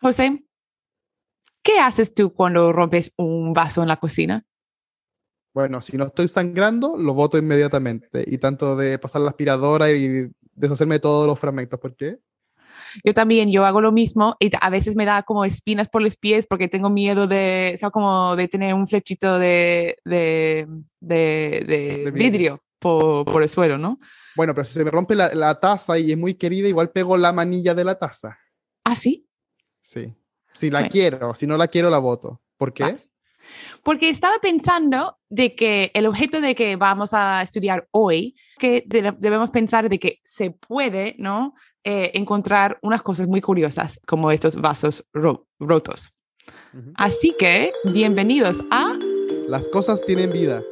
José, ¿qué haces tú cuando rompes un vaso en la cocina? Bueno, si no estoy sangrando, lo boto inmediatamente. Y tanto de pasar la aspiradora y deshacerme de todos los fragmentos. ¿Por qué? Yo también, yo hago lo mismo y a veces me da como espinas por los pies porque tengo miedo de, o sea, como de tener un flechito de, de, de, vidrio por, por, el suelo, ¿no? Bueno, pero si se me rompe la, la, taza y es muy querida, igual pego la manilla de la taza. ¿Ah, sí? Sí. Si la quiero, si no la quiero, la voto. ¿Por qué? Porque estaba pensando de que el objeto de que vamos a estudiar hoy, que debemos pensar de que se puede, ¿no? Eh, encontrar unas cosas muy curiosas como estos vasos rotos. Así que, bienvenidos a... Las cosas tienen vida.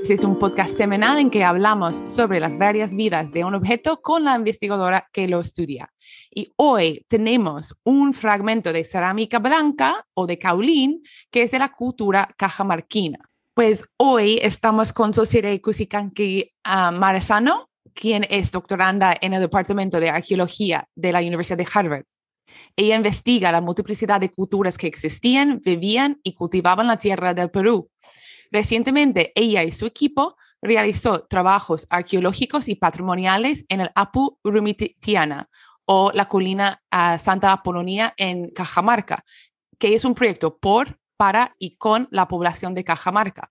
Este es un podcast semanal en que hablamos sobre las varias vidas de un objeto con la investigadora que lo estudia. Y hoy tenemos un fragmento de cerámica blanca o de caulín que es de la cultura cajamarquina. Pues hoy estamos con Sosire Kusikanki uh, Maresano, quien es doctoranda en el Departamento de Arqueología de la Universidad de Harvard. Ella investiga la multiplicidad de culturas que existían, vivían y cultivaban la tierra del Perú. Recientemente, ella y su equipo realizó trabajos arqueológicos y patrimoniales en el Apu Rumitiana, o la colina Santa Apolonia en Cajamarca, que es un proyecto por, para y con la población de Cajamarca.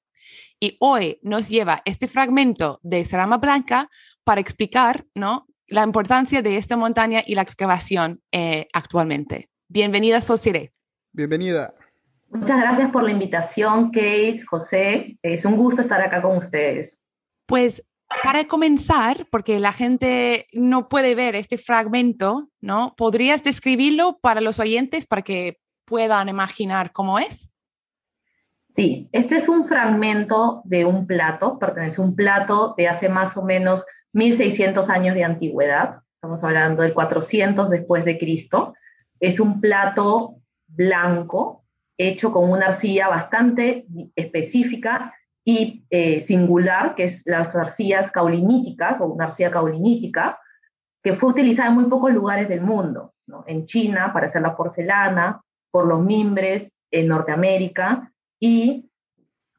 Y hoy nos lleva este fragmento de Cerama Blanca para explicar ¿no? la importancia de esta montaña y la excavación eh, actualmente. Bienvenida, Sosire. Bienvenida. Muchas gracias por la invitación, Kate, José. Es un gusto estar acá con ustedes. Pues para comenzar, porque la gente no puede ver este fragmento, ¿no? ¿Podrías describirlo para los oyentes para que puedan imaginar cómo es? Sí, este es un fragmento de un plato, pertenece a un plato de hace más o menos 1600 años de antigüedad, estamos hablando del 400 después de Cristo. Es un plato blanco hecho con una arcilla bastante específica y eh, singular, que es las arcillas cauliníticas o una arcilla caulinítica, que fue utilizada en muy pocos lugares del mundo, en China para hacer la porcelana, por los mimbres en Norteamérica y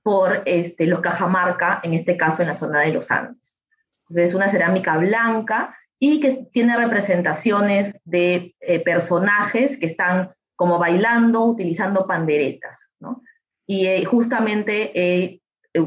por este, los Cajamarca, en este caso en la zona de los Andes. Entonces es una cerámica blanca y que tiene representaciones de eh, personajes que están como bailando, utilizando panderetas. Y eh, justamente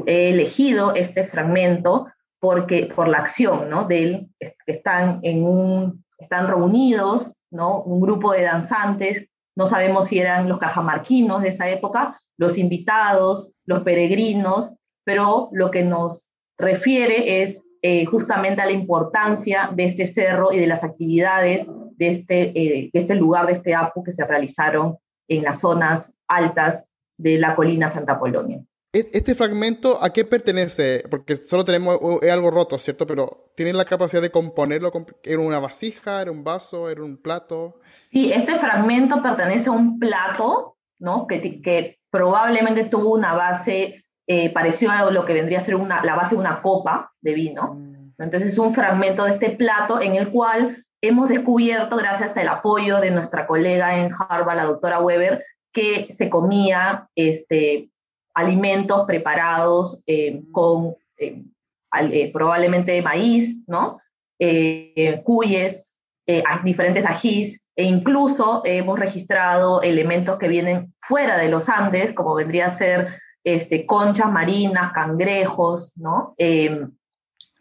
he elegido este fragmento porque, por la acción, ¿no? De están, en un, están reunidos, ¿no? Un grupo de danzantes, no sabemos si eran los cajamarquinos de esa época, los invitados, los peregrinos, pero lo que nos refiere es eh, justamente a la importancia de este cerro y de las actividades de este, eh, de este lugar, de este APU que se realizaron en las zonas altas de la colina Santa Polonia. E-, ¿Este fragmento a qué pertenece? Porque solo tenemos algo roto, ¿cierto? Pero ¿tienen la capacidad de componerlo? ¿Era una vasija? ¿Era un vaso? ¿Era un plato? Sí, este fragmento pertenece a un plato, ¿no? Que, que probablemente tuvo una base eh, parecida a lo que vendría a ser una, la base de una copa de vino. Mm. Entonces es un fragmento de este plato en el cual hemos descubierto, gracias al apoyo de nuestra colega en Harvard, la doctora Weber, que se comía este, alimentos preparados eh, con eh, eh, probablemente maíz, ¿no? cuyes, diferentes ajís, e incluso hemos registrado elementos que vienen fuera de los Andes, como vendría a ser este, conchas marinas, cangrejos, ¿no? Em,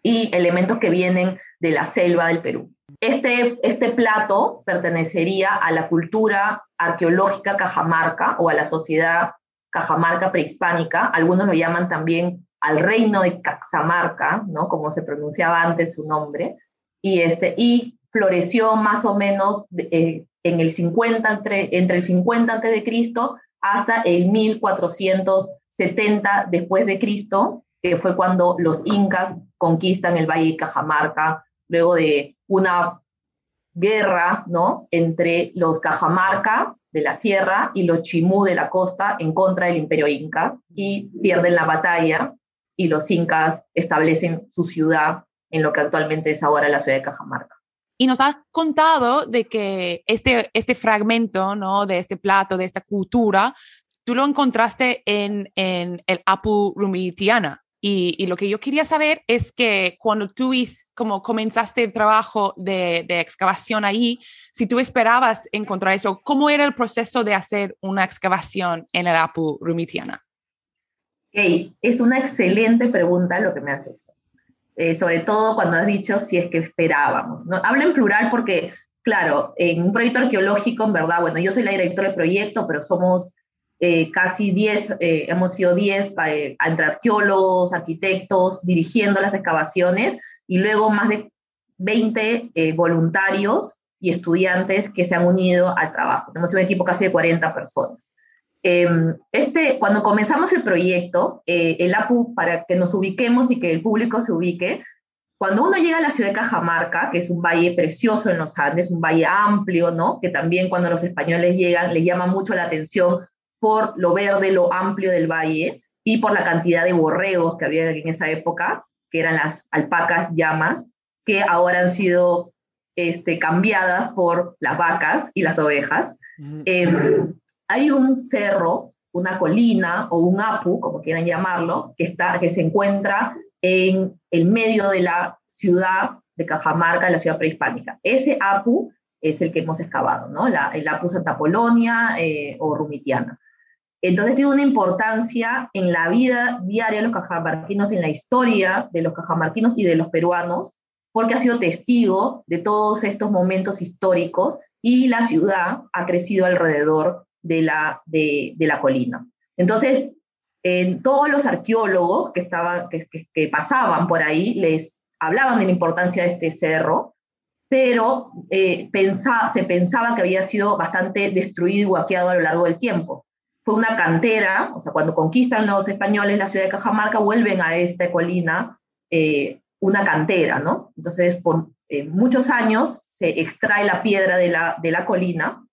y elementos que vienen de la selva del Perú. Este, este plato pertenecería a la cultura arqueológica cajamarca o a la sociedad Cajamarca prehispánica, algunos lo llaman también al reino de Caxamarca, ¿no? como se pronunciaba antes su nombre, y, este, y floreció más o menos eh, en el 50, entre, entre el 50 antes de Cristo hasta el 1470 después de Cristo, que fue cuando los incas conquistan el valle de Cajamarca, luego de una guerra ¿no? entre los Cajamarca de la sierra y los chimú de la costa en contra del imperio inca y pierden la batalla y los incas establecen su ciudad en lo que actualmente es ahora la ciudad de Cajamarca. Y nos has contado de que este, este fragmento, ¿no? De este plato, de esta cultura, tú lo encontraste en, en el Apu Rumitiana. Y, y, lo que yo quería saber es que cuando tú como comenzaste el trabajo de, de, excavación ahí, si tú esperabas encontrar eso, ¿cómo era el proceso de hacer una excavación en el Apu Rumitiana? Hey, es una excelente pregunta lo que me haces. Eh, sobre todo cuando has dicho si es que esperábamos. ¿no? Hablo en plural porque, claro, en un proyecto arqueológico, en verdad, bueno, yo soy la directora del proyecto, pero somos eh, casi 10, eh, hemos sido 10 entre arqueólogos, arquitectos, dirigiendo las excavaciones y luego más de 20 voluntarios y estudiantes que se han unido al trabajo. Sido un equipo casi de 40 personas. Em, este, cuando comenzamos el proyecto, eh, el APU, para que nos ubiquemos y que el público se ubique, cuando uno llega a la ciudad de Cajamarca, que es un valle precioso en los Andes, un valle amplio, ¿no? Que también cuando los españoles llegan les llama mucho la atención por lo verde, lo amplio del valle y por la cantidad de borregos que había en esa época, que eran las alpacas llamas, que ahora han sido este, cambiadas por las vacas y las ovejas hay un cerro, una colina o un apu, como quieran llamarlo, que, está, que se encuentra en el medio de la ciudad de Cajamarca, la ciudad prehispánica. Ese apu es el que hemos excavado, ¿no? el apu Santa Polonia eh, o Rumitiana. Entonces tiene una importancia en la vida diaria de los cajamarquinos, en la historia de los cajamarquinos y de los peruanos, porque ha sido testigo de todos estos momentos históricos y la ciudad ha crecido alrededor de la, de, la colina. Entonces, en todos los arqueólogos que, estaban, que, que, pasaban por ahí les hablaban de la importancia de este cerro, pero eh, se pensaba que había sido bastante destruido y guaqueado a lo largo del tiempo. Fue una cantera, o sea, cuando conquistan los españoles la ciudad de Cajamarca, vuelven a esta colina eh, una cantera, ¿no? Entonces, por eh, muchos años se extrae la piedra de la, de la colina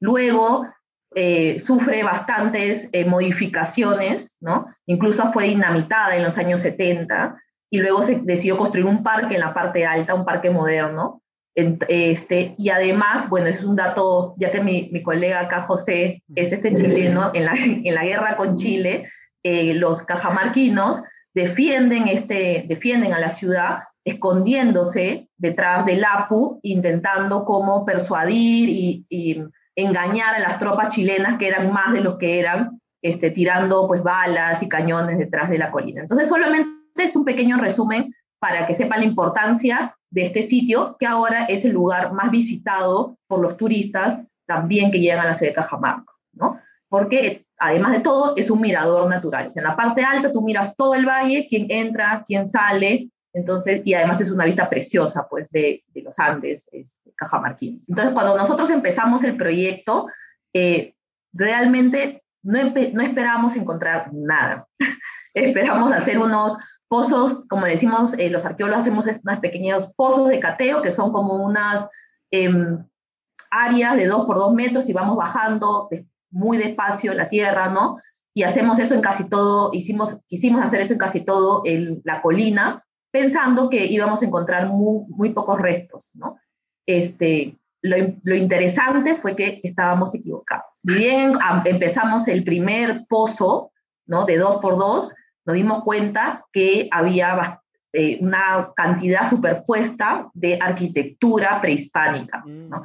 Luego eh, sufre bastantes modificaciones, ¿no? Incluso fue dinamitada en los años 70 y luego se decidió construir un parque en la parte alta, un parque moderno. Este, y además, bueno, es un dato, ya que mi, mi colega acá, José, es este chileno, en la, en la guerra con Chile, eh, los cajamarquinos defienden, este, defienden a la ciudad escondiéndose detrás del APU, intentando como persuadir y, y engañar a las tropas chilenas que eran más de lo que eran, este, tirando pues balas y cañones detrás de la colina. Entonces solamente es un pequeño resumen para que sepan la importancia de este sitio, que ahora es el lugar más visitado por los turistas también que llegan a la ciudad de Cajamarca, ¿no? Porque además de todo es un mirador natural. en la parte alta tú miras todo el valle, quién entra, quién sale, entonces, y además es una vista preciosa, pues, de, de los Andes este, cajamarquinos. Entonces, cuando nosotros empezamos el proyecto, eh, realmente no, no esperábamos encontrar nada. esperamos hacer unos pozos, como decimos eh, los arqueólogos, hacemos unos pequeños pozos de cateo, que son como unas em, áreas de dos por dos metros y vamos bajando muy despacio la tierra, ¿no? Y hacemos eso en casi todo, hicimos, quisimos hacer eso en casi todo el, la colina, pensando que íbamos a encontrar muy, pocos restos, ¿no? Este, lo, lo, interesante fue que estábamos equivocados. Bien, empezamos el primer pozo, ¿no? De dos por dos, nos dimos cuenta que había eh, una cantidad superpuesta de arquitectura prehispánica, ¿no? Mm.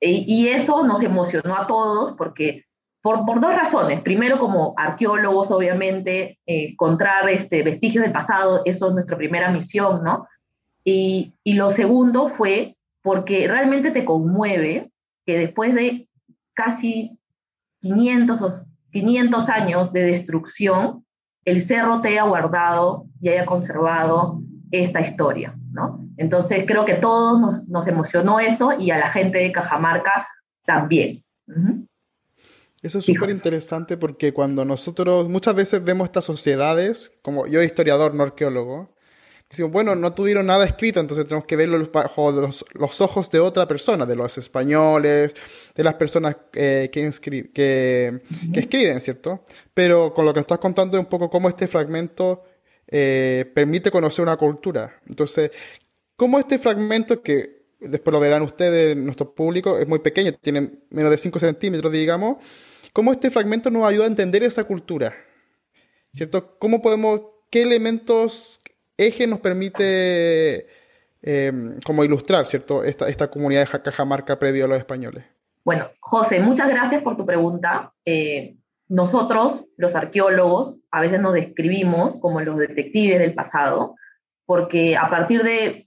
y eso nos emocionó a todos porque por, por, dos razones. Primero, como arqueólogos, obviamente, eh, encontrar este, vestigios del pasado, eso es nuestra primera misión, ¿no? Y, y, lo segundo fue porque realmente te conmueve que después de casi 500, o 500 años de destrucción, el cerro te haya guardado y haya conservado esta historia, ¿no? Entonces creo que todos nos, nos emocionó eso y a la gente de Cajamarca también. Eso es súper interesante porque cuando nosotros muchas veces vemos estas sociedades, como yo historiador, no arqueólogo, bueno, no tuvieron nada escrito, entonces tenemos que verlo bajo los, los ojos de otra persona, de los españoles, de las personas eh, que, que, que, escriben, ¿cierto? Pero con lo que estás contando es un poco cómo este fragmento eh, permite conocer una cultura. Entonces, ¿cómo este fragmento que después lo verán ustedes, nuestro público, es muy pequeño, tiene menos de 5 centímetros, digamos. ¿Cómo este fragmento nos ayuda a entender esa cultura? ¿Cierto? ¿Cómo podemos, qué elementos, eje nos permite em, como ilustrar, ¿cierto? Esta, esta comunidad de Cajamarca previo a los españoles. Bueno, José, muchas gracias por tu pregunta. Eh, nosotros, los arqueólogos, a veces nos describimos como los detectives del pasado, porque a partir de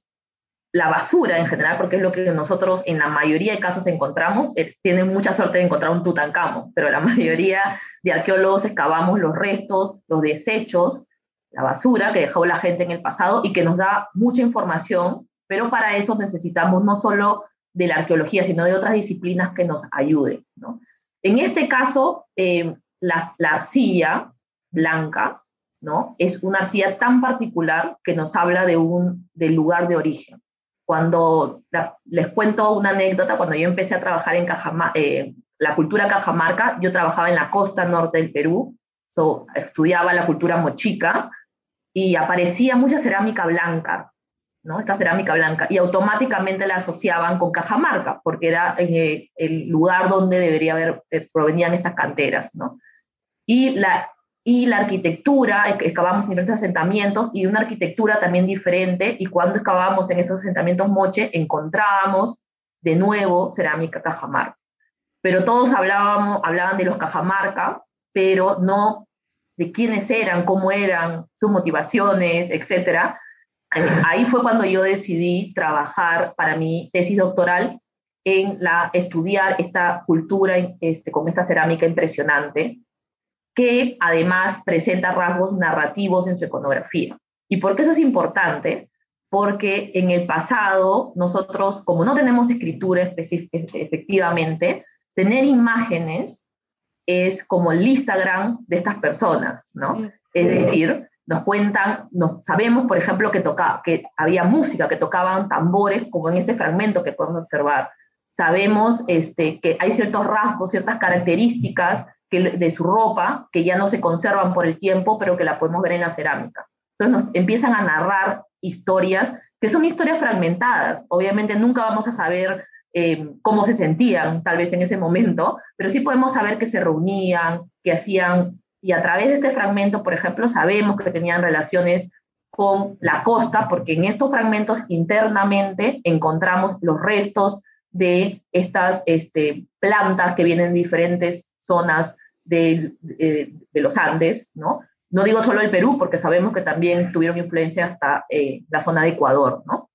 la basura en general, porque es lo que nosotros en la mayoría de casos encontramos, eh, tienen mucha suerte de encontrar un Tutankamón, pero la mayoría de arqueólogos excavamos los restos, los desechos, la basura que dejó la gente en el pasado y que nos da mucha información, pero para eso necesitamos no solo de la arqueología, sino de otras disciplinas que nos ayuden. ¿no? En este caso, eh, la, arcilla blanca ¿no? es una arcilla tan particular que nos habla de un, del lugar de origen. Cuando les cuento una anécdota, cuando yo empecé a trabajar en eh, la cultura cajamarca, yo trabajaba en la costa norte del Perú, so, estudiaba la cultura mochica y aparecía mucha cerámica blanca ¿no? Esta cerámica blanca, y automáticamente la asociaban con Cajamarca, porque era eh, el lugar donde debería haber, eh, provenían estas canteras, ¿no? Y la, y la arquitectura, excavamos en diferentes asentamientos, y una arquitectura también diferente, y cuando excavábamos en estos asentamientos moche, encontrábamos de nuevo cerámica Cajamarca. Pero todos hablábamos, hablaban de los Cajamarca, pero no de quiénes eran, cómo eran, sus motivaciones, etcétera, ahí fue cuando yo decidí trabajar para mi tesis doctoral en la, estudiar esta cultura este, con esta cerámica impresionante, que además presenta rasgos narrativos en su iconografía. ¿Y por qué eso es importante? Porque en el pasado nosotros, como no tenemos escritura efectivamente, tener imágenes es como el Instagram de estas personas, ¿no? Es decir, nos cuentan, nos, sabemos, por ejemplo, que, toca, que había música, que tocaban tambores, como en este fragmento que podemos observar. Sabemos este, que hay ciertos rasgos, ciertas características que, de su ropa que ya no se conservan por el tiempo, pero que la podemos ver en la cerámica. Entonces nos empiezan a narrar historias que son historias fragmentadas. Obviamente nunca vamos a saber eh, cómo se sentían tal vez en ese momento, pero sí podemos saber que se reunían, que hacían y a través de este fragmento, por ejemplo, sabemos que tenían relaciones con la costa, porque en estos fragmentos internamente encontramos los restos de estas este, plantas que vienen de diferentes zonas de, los Andes, ¿no? No digo solo el Perú, porque sabemos que también tuvieron influencia hasta eh, la zona de Ecuador, ¿no?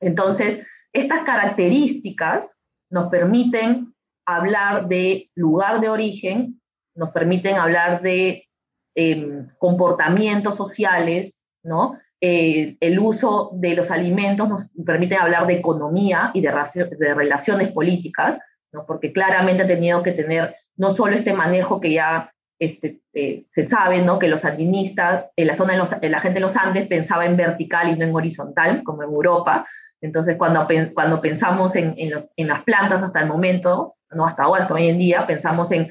Entonces, estas características nos permiten hablar de lugar de origen nos permiten hablar de em, comportamientos sociales, ¿no? Eh, el uso de los alimentos nos permite hablar de economía y de, de relaciones políticas, ¿no? porque claramente ha tenido que tener no solo este manejo que ya este, eh, se sabe, ¿no? que los andinistas, en la zona de los, la gente de los Andes pensaba en vertical y no en horizontal, como en Europa. Entonces, cuando, cuando pensamos en, en, las plantas hasta el momento, no hasta ahora, hasta hoy en día, pensamos en,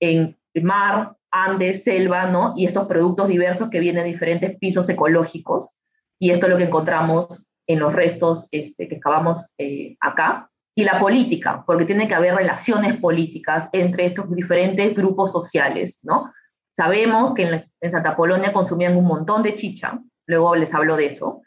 en mar, Andes, selva, ¿no? Y estos productos diversos que vienen de diferentes pisos ecológicos. Y esto es lo que encontramos en los restos este, que excavamos eh, acá. Y la política, porque tiene que haber relaciones políticas entre estos diferentes grupos sociales, ¿no? Sabemos que en, Santa Polonia consumían un montón de chicha, luego les hablo de eso,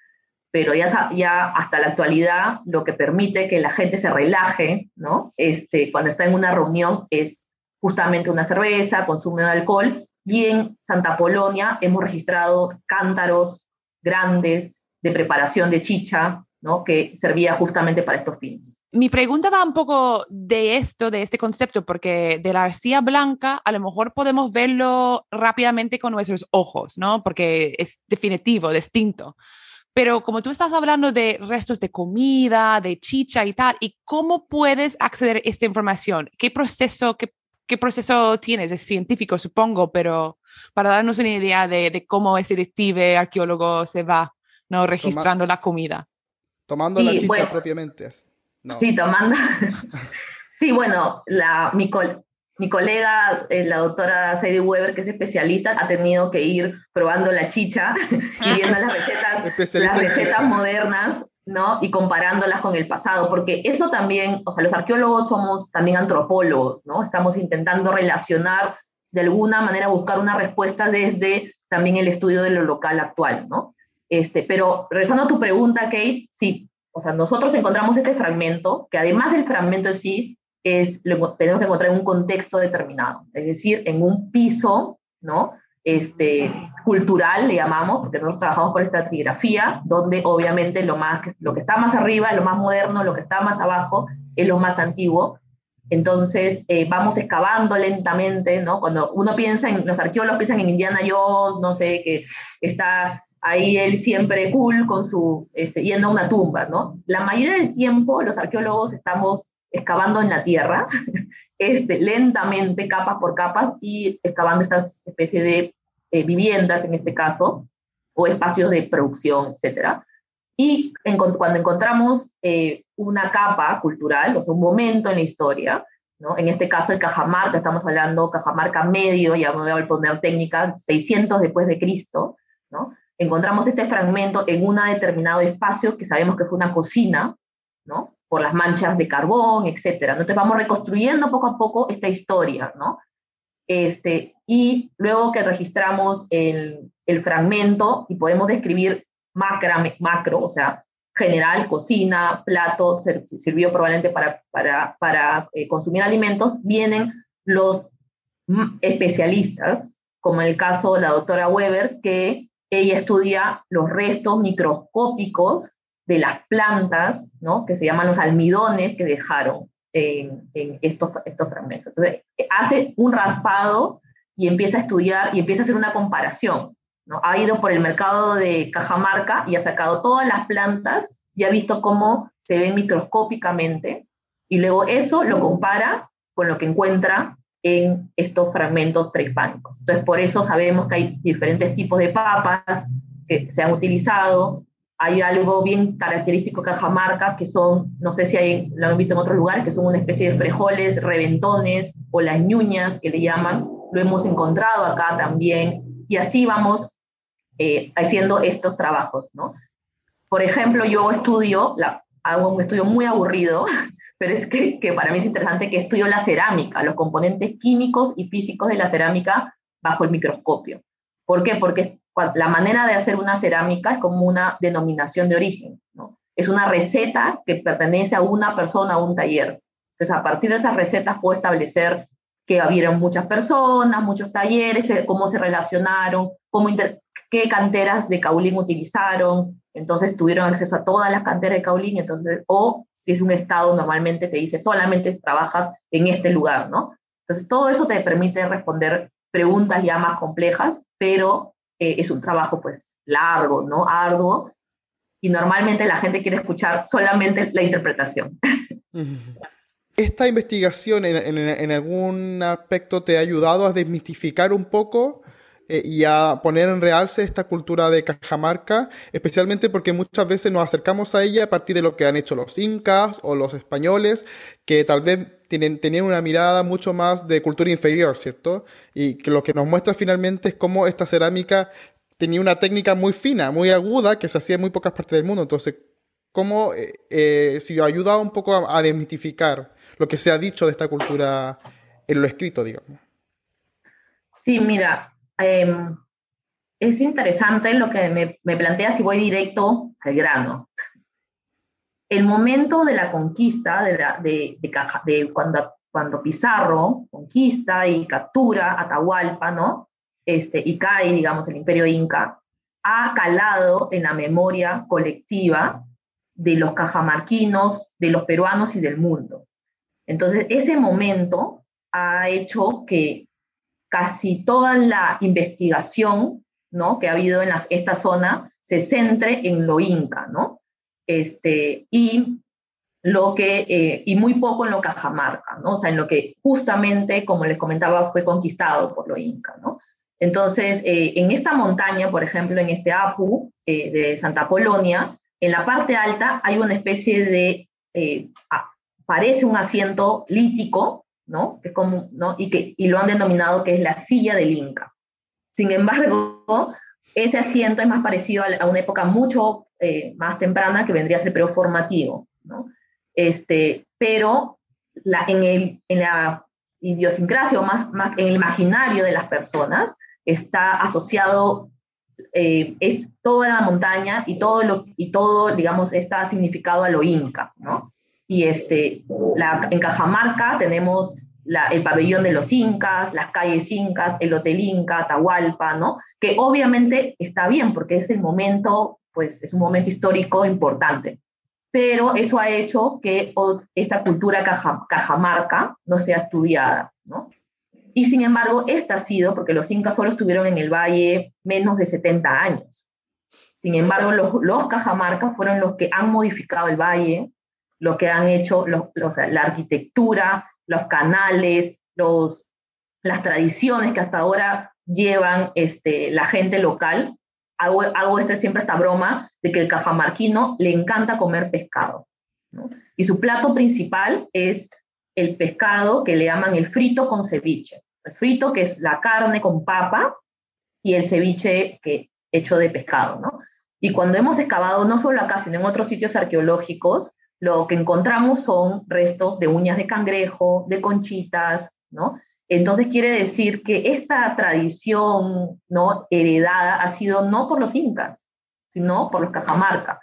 pero ya, hasta la actualidad lo que permite que la gente se relaje, ¿no? Este, cuando está en una reunión es justamente una cerveza, consumen alcohol, y en Santa Polonia hemos registrado cántaros grandes de preparación de chicha, ¿no? que servía justamente para estos fines. Mi pregunta va un poco de esto, de este concepto, porque de la arcilla blanca a lo mejor podemos verlo rápidamente con nuestros ojos, ¿no? Porque es definitivo, distinto. Pero como tú estás hablando de restos de comida, de chicha y tal, ¿y cómo puedes acceder a esta información? ¿Qué proceso, qué qué proceso tienes, es científico supongo, pero para darnos una idea de, cómo ese detective arqueólogo se va ¿no? registrando la comida. Tomando la chicha propiamente. Sí, tomando. sí, bueno, la, mi, mi colega, eh, la doctora Sadie Weber, que es especialista, ha tenido que ir probando la chicha y viendo las recetas, las recetas modernas ¿no? Y comparándolas con el pasado, porque eso también, o sea, los arqueólogos somos también antropólogos, ¿no? Estamos intentando relacionar de alguna manera, buscar una respuesta desde también el estudio de lo local actual, ¿no? Este, pero regresando a tu pregunta, Kate, sí, o sea, nosotros encontramos este fragmento, que además del fragmento en sí, es, lo, tenemos que encontrar en un contexto determinado, es decir, en un piso, ¿no? Este, cultural, le llamamos, porque nosotros trabajamos con estratigrafía, donde obviamente lo, más, lo que está más arriba es lo más moderno, lo que está más abajo es lo más antiguo. Entonces eh, vamos excavando lentamente, ¿no? Cuando uno piensa en, los arqueólogos piensan en Indiana Jones, no sé, que está ahí él siempre cool con su, este, yendo a una tumba, ¿no? La mayoría del tiempo los arqueólogos estamos excavando en la tierra, este, lentamente, capas por capas, y excavando estas especies de eh, viviendas, en este caso, o espacios de producción, etc. Y cuando encontramos eh, una capa cultural, o sea, un momento en la historia, ¿no? en este caso el Cajamarca, estamos hablando Cajamarca medio, ya me voy a poner técnica, 600 después de Cristo, ¿no? encontramos este fragmento en un determinado espacio que sabemos que fue una cocina, ¿no? Por las manchas de carbón, etc. Entonces vamos reconstruyendo poco a poco esta historia, ¿no? Este, y luego que registramos el, el fragmento y podemos describir macro, macro, o sea, general, cocina, platos, sirvió probablemente para, para, para eh, consumir alimentos, vienen los especialistas, como en el caso de la doctora Weber, que ella estudia los restos microscópicos de las plantas, ¿no? que se llaman los almidones que dejaron en, estos, estos fragmentos. Entonces, hace un raspado y empieza a estudiar y empieza a hacer una comparación. ¿no? Ha ido por el mercado de Cajamarca y ha sacado todas las plantas y ha visto cómo se ven microscópicamente y luego eso lo compara con lo que encuentra en estos fragmentos prehispánicos. Entonces, por eso sabemos que hay diferentes tipos de papas que se han utilizado. Hay algo bien característico de Cajamarca, que son, no sé si hay, lo han visto en otros lugares, que son una especie de frejoles, reventones o las ñuñas que le llaman. Lo hemos encontrado acá también. Y así vamos eh, haciendo estos trabajos, ¿no? Por ejemplo, yo estudio, la, hago un estudio muy aburrido, pero es que, que, para mí es interesante que estudio la cerámica, los componentes químicos y físicos de la cerámica bajo el microscopio. ¿Por qué? Porque la manera de hacer una cerámica es como una denominación de origen, ¿no? Es una receta que pertenece a una persona, a un taller. Entonces, a partir de esas recetas puedo establecer que hubieron muchas personas, muchos talleres, cómo se relacionaron, cómo qué canteras de Caulín utilizaron, entonces tuvieron acceso a todas las canteras de Caulín, entonces, o si es un estado, normalmente te dice solamente trabajas en este lugar, ¿no? Entonces, todo eso te permite responder preguntas ya más complejas, pero eh, es un trabajo pues largo, ¿no? Arduo, y normalmente la gente quiere escuchar solamente la interpretación. ¿Esta investigación en, en, en algún aspecto te ha ayudado a desmitificar un poco eh, y a poner en realce esta cultura de Cajamarca, especialmente porque muchas veces nos acercamos a ella a partir de lo que han hecho los incas o los españoles, que tal vez tienen, tenían una mirada mucho más de cultura inferior, ¿cierto? Y que lo que nos muestra finalmente es cómo esta cerámica tenía una técnica muy fina, muy aguda, que se hacía en muy pocas partes del mundo. Entonces, ¿cómo eh, eh si ayuda un poco a, a desmitificar lo que se ha dicho de esta cultura en lo escrito, digamos? Sí, mira, Em, es interesante lo que me, plantea si voy directo al grano. El momento de la conquista, de, de, de, cuando, cuando Pizarro conquista y captura Atahualpa, ¿no? Este, y cae, digamos, el imperio inca, ha calado en la memoria colectiva de los cajamarquinos, de los peruanos y del mundo. Entonces, ese momento ha hecho que casi toda la investigación ¿no? que ha habido en esta zona se centre en lo inca, ¿no? Este, y, lo que, eh, y muy poco en lo cajamarca, ¿no? O sea, en lo que justamente, como les comentaba, fue conquistado por lo inca, ¿no? Entonces, eh, en esta montaña, por ejemplo, en este Apu eh, de Santa Polonia, en la parte alta hay una especie de, parece un asiento lítico, ¿no? Que como, ¿no? Y, que, y lo han denominado que es la silla del Inca. Sin embargo, ese asiento es más parecido a, una época mucho eh, más temprana que vendría a ser el periodo formativo, ¿no? Este, pero la, en, el, en la idiosincrasia o más, más en el imaginario de las personas está asociado, eh, es toda la montaña y todo, lo, y todo, digamos, está significado a lo inca, ¿no? Y este, la, en Cajamarca tenemos el pabellón de los incas, las calles incas, el hotel inca, Atahualpa. Que obviamente está bien porque es el momento, pues es un momento histórico importante. Pero eso ha hecho que esta cultura cajamarca no sea estudiada, ¿no? Y sin embargo, esta ha sido, porque los incas solo estuvieron en el valle menos de 70 años. Sin embargo, los, los cajamarcas fueron los que han modificado el valle, lo que han hecho la arquitectura, los canales, los, las tradiciones que hasta ahora llevan este, la gente local. Hago, hago este, siempre esta broma de que el cajamarquino le encanta comer pescado. Y su plato principal es el pescado que le llaman el frito con ceviche. El frito que es la carne con papa y el ceviche que hecho de pescado, ¿no? Y cuando hemos excavado, no solo acá, sino en otros sitios arqueológicos, lo que encontramos son restos de uñas de cangrejo, de conchitas, ¿no? Entonces quiere decir que esta tradición ¿no? heredada ha sido no por los incas, sino por los cajamarca.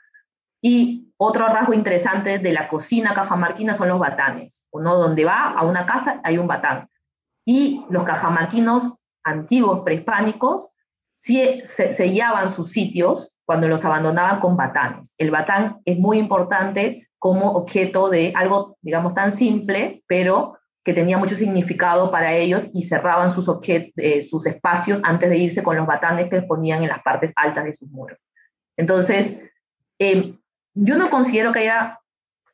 Y otro rasgo interesante de la cocina cajamarquina son los batanes. Uno donde va a una casa hay un batán. Y los cajamarquinos antiguos prehispánicos sellaban sus sitios cuando los abandonaban con batanes. El batán es muy importante como objeto de algo, digamos, tan simple, pero que tenía mucho significado para ellos y cerraban sus, eh, sus espacios antes de irse con los batanes que ponían en las partes altas de sus muros. Entonces, em, yo no considero que haya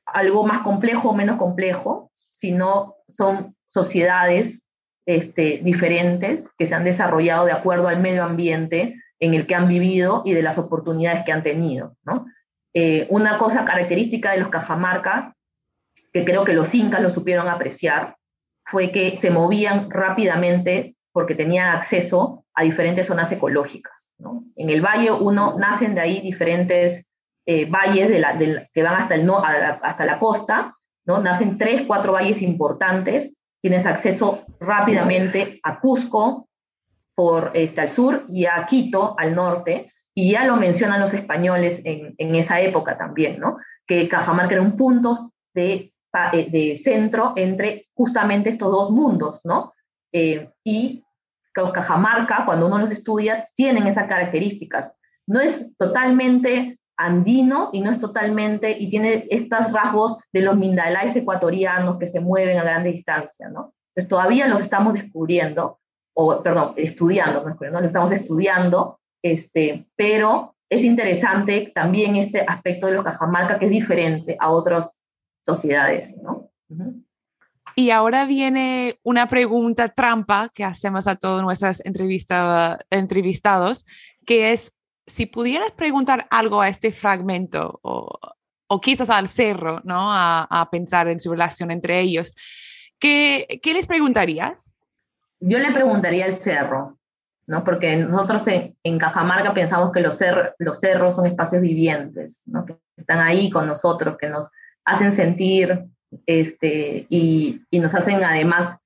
algo más complejo o menos complejo, sino son sociedades este, diferentes que se han desarrollado de acuerdo al medio ambiente en el que han vivido y de las oportunidades que han tenido, ¿no? Eh, una cosa característica de los Cajamarca, que creo que los incas lo supieron apreciar, fue que se movían rápidamente porque tenían acceso a diferentes zonas ecológicas. En el valle uno nacen de ahí diferentes eh, valles la, que van hasta, el, no, hasta la costa, ¿no? nacen tres, cuatro valles importantes, tienes acceso rápidamente a Cusco por este, al sur y a Quito al norte, y ya lo mencionan los españoles en, en esa época también, ¿no? Que Cajamarca era un punto de, eh, de centro entre justamente estos dos mundos, ¿no? Eh, y Cajamarca, cuando uno los estudia, tienen esas características. No es totalmente andino y no es totalmente, y tiene estos rasgos de los mindaláes ecuatorianos que se mueven a grande distancia, ¿no? Entonces todavía los estamos descubriendo, o perdón, estudiando, no lo estamos estudiando, este, pero es interesante también este aspecto de los Cajamarca que es diferente a otras sociedades, ¿no? Y ahora viene una pregunta trampa que hacemos a todos nuestros entrevistados, que es, si pudieras preguntar algo a este fragmento o, o quizás al cerro, ¿no? A, a, pensar en su relación entre ellos, ¿qué, ¿qué les preguntarías? Yo le preguntaría al cerro, ¿no? Porque nosotros en, Cajamarca pensamos que los, los cerros son espacios vivientes, ¿no? Que están ahí con nosotros, que nos hacen sentir este, y, y, nos hacen además,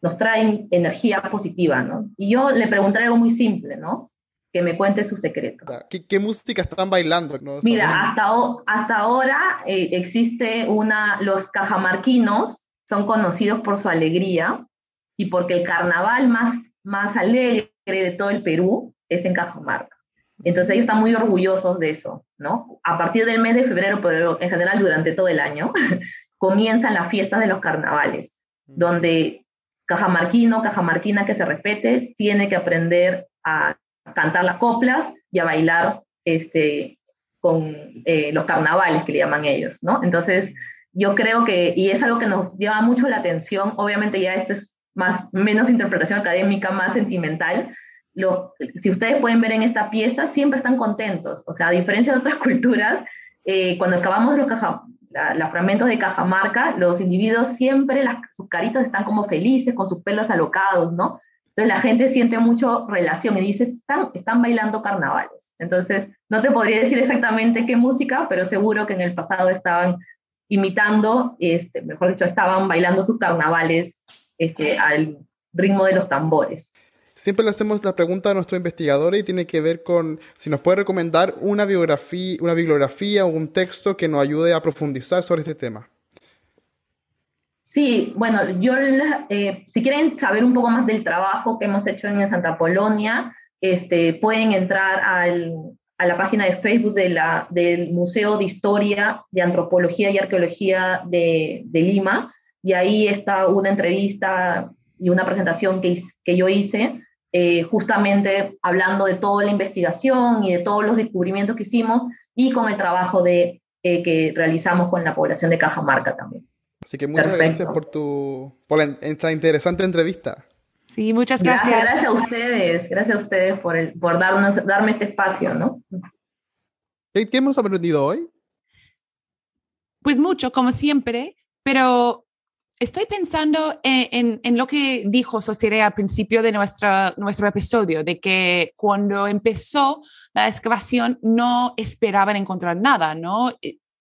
nos traen energía positiva, ¿no? Y yo le preguntaré algo muy simple, ¿no? Que me cuente su secreto. ¿Qué, música están bailando? Mira, hasta, hasta ahora eh, existe una, los cajamarquinos son conocidos por su alegría y porque el carnaval más, más alegre de todo el Perú es en Cajamarca. Entonces ellos están muy orgullosos de eso, ¿no? A partir del mes de febrero, pero en general durante todo el año, comienzan las fiestas de los carnavales, donde cajamarquino, cajamarquina que se respete, tiene que aprender a cantar las coplas y a bailar este, con eh, los carnavales que le llaman ellos, ¿no? Entonces, yo creo que, y es algo que nos llama mucho la atención, obviamente ya esto es más, menos interpretación académica, más sentimental. Lo, si ustedes pueden ver en esta pieza, siempre están contentos. O sea, a diferencia de otras culturas, eh, cuando acabamos los, caja, los fragmentos de Cajamarca, los individuos siempre, las, sus caritas están como felices, con sus pelos alocados, ¿no? Entonces la gente siente mucho relación y dice, están, están bailando carnavales. Entonces, no te podría decir exactamente qué música, pero seguro que en el pasado estaban imitando, este, mejor dicho, estaban bailando sus carnavales este, al ritmo de los tambores. Siempre le hacemos la pregunta a nuestro investigador y tiene que ver con si nos puede recomendar una biografía, una bibliografía o un texto que nos ayude a profundizar sobre este tema. Sí, bueno, yo, eh, si quieren saber un poco más del trabajo que hemos hecho en Santa Polonia, este, pueden entrar al, a la página de Facebook de la, del Museo de Historia, de Antropología y Arqueología de, de Lima, y ahí está una entrevista y una presentación que, que yo hice, eh, justamente hablando de toda la investigación y de todos los descubrimientos que hicimos y con el trabajo de, eh, que realizamos con la población de Cajamarca también. Así que muchas gracias por, tu, por esta interesante entrevista. Sí, muchas gracias. Gracias, a ustedes, gracias a ustedes por, el, por darnos, darme este espacio, ¿no? ¿Qué, ¿Qué, hemos aprendido hoy? Pues mucho, como siempre, pero estoy pensando en, lo que dijo Sociere al principio de nuestra, nuestro episodio, de que cuando empezó la excavación no esperaban encontrar nada, ¿no?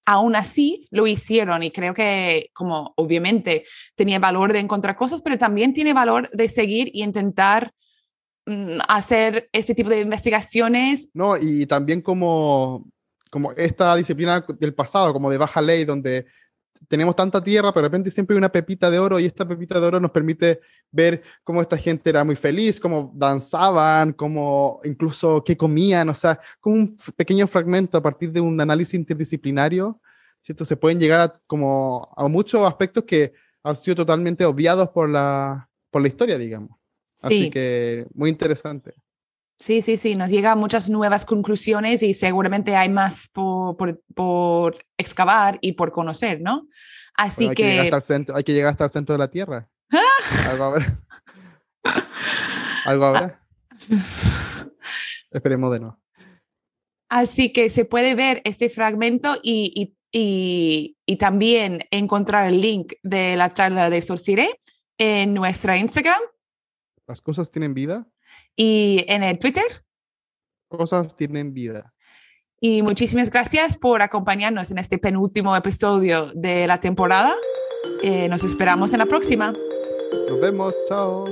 aún así lo hicieron y creo que como obviamente tenía valor de encontrar cosas, pero también tiene valor de seguir y intentar mm, hacer ese tipo de investigaciones. No, y también como, como esta disciplina del pasado, como de baja ley, donde tenemos tanta tierra, pero de repente siempre hay una pepita de oro y esta pepita de oro nos permite ver cómo esta gente era muy feliz, cómo danzaban, cómo incluso qué comían, o sea, como un pequeño fragmento a partir de un análisis interdisciplinario, ¿cierto? Se pueden llegar a, como a muchos aspectos que han sido totalmente obviados por la, por la historia, digamos. Así que muy interesante. Sí, sí, sí, nos llegan muchas nuevas conclusiones y seguramente hay más por, por, por excavar y por conocer, ¿no? Así hay que... llegar hasta el centro, hay que llegar hasta el centro de la Tierra. Algo habrá. Algo habrá. Esperemos de no. Así que se puede ver este fragmento y, y, y, también encontrar el link de la charla de Sorciré en nuestra Instagram. ¿Las cosas tienen vida? Y en el Twitter. Cosas tienen vida. Y muchísimas gracias por acompañarnos en este penúltimo episodio de la temporada. Eh, nos esperamos en la próxima. Nos vemos. Chao.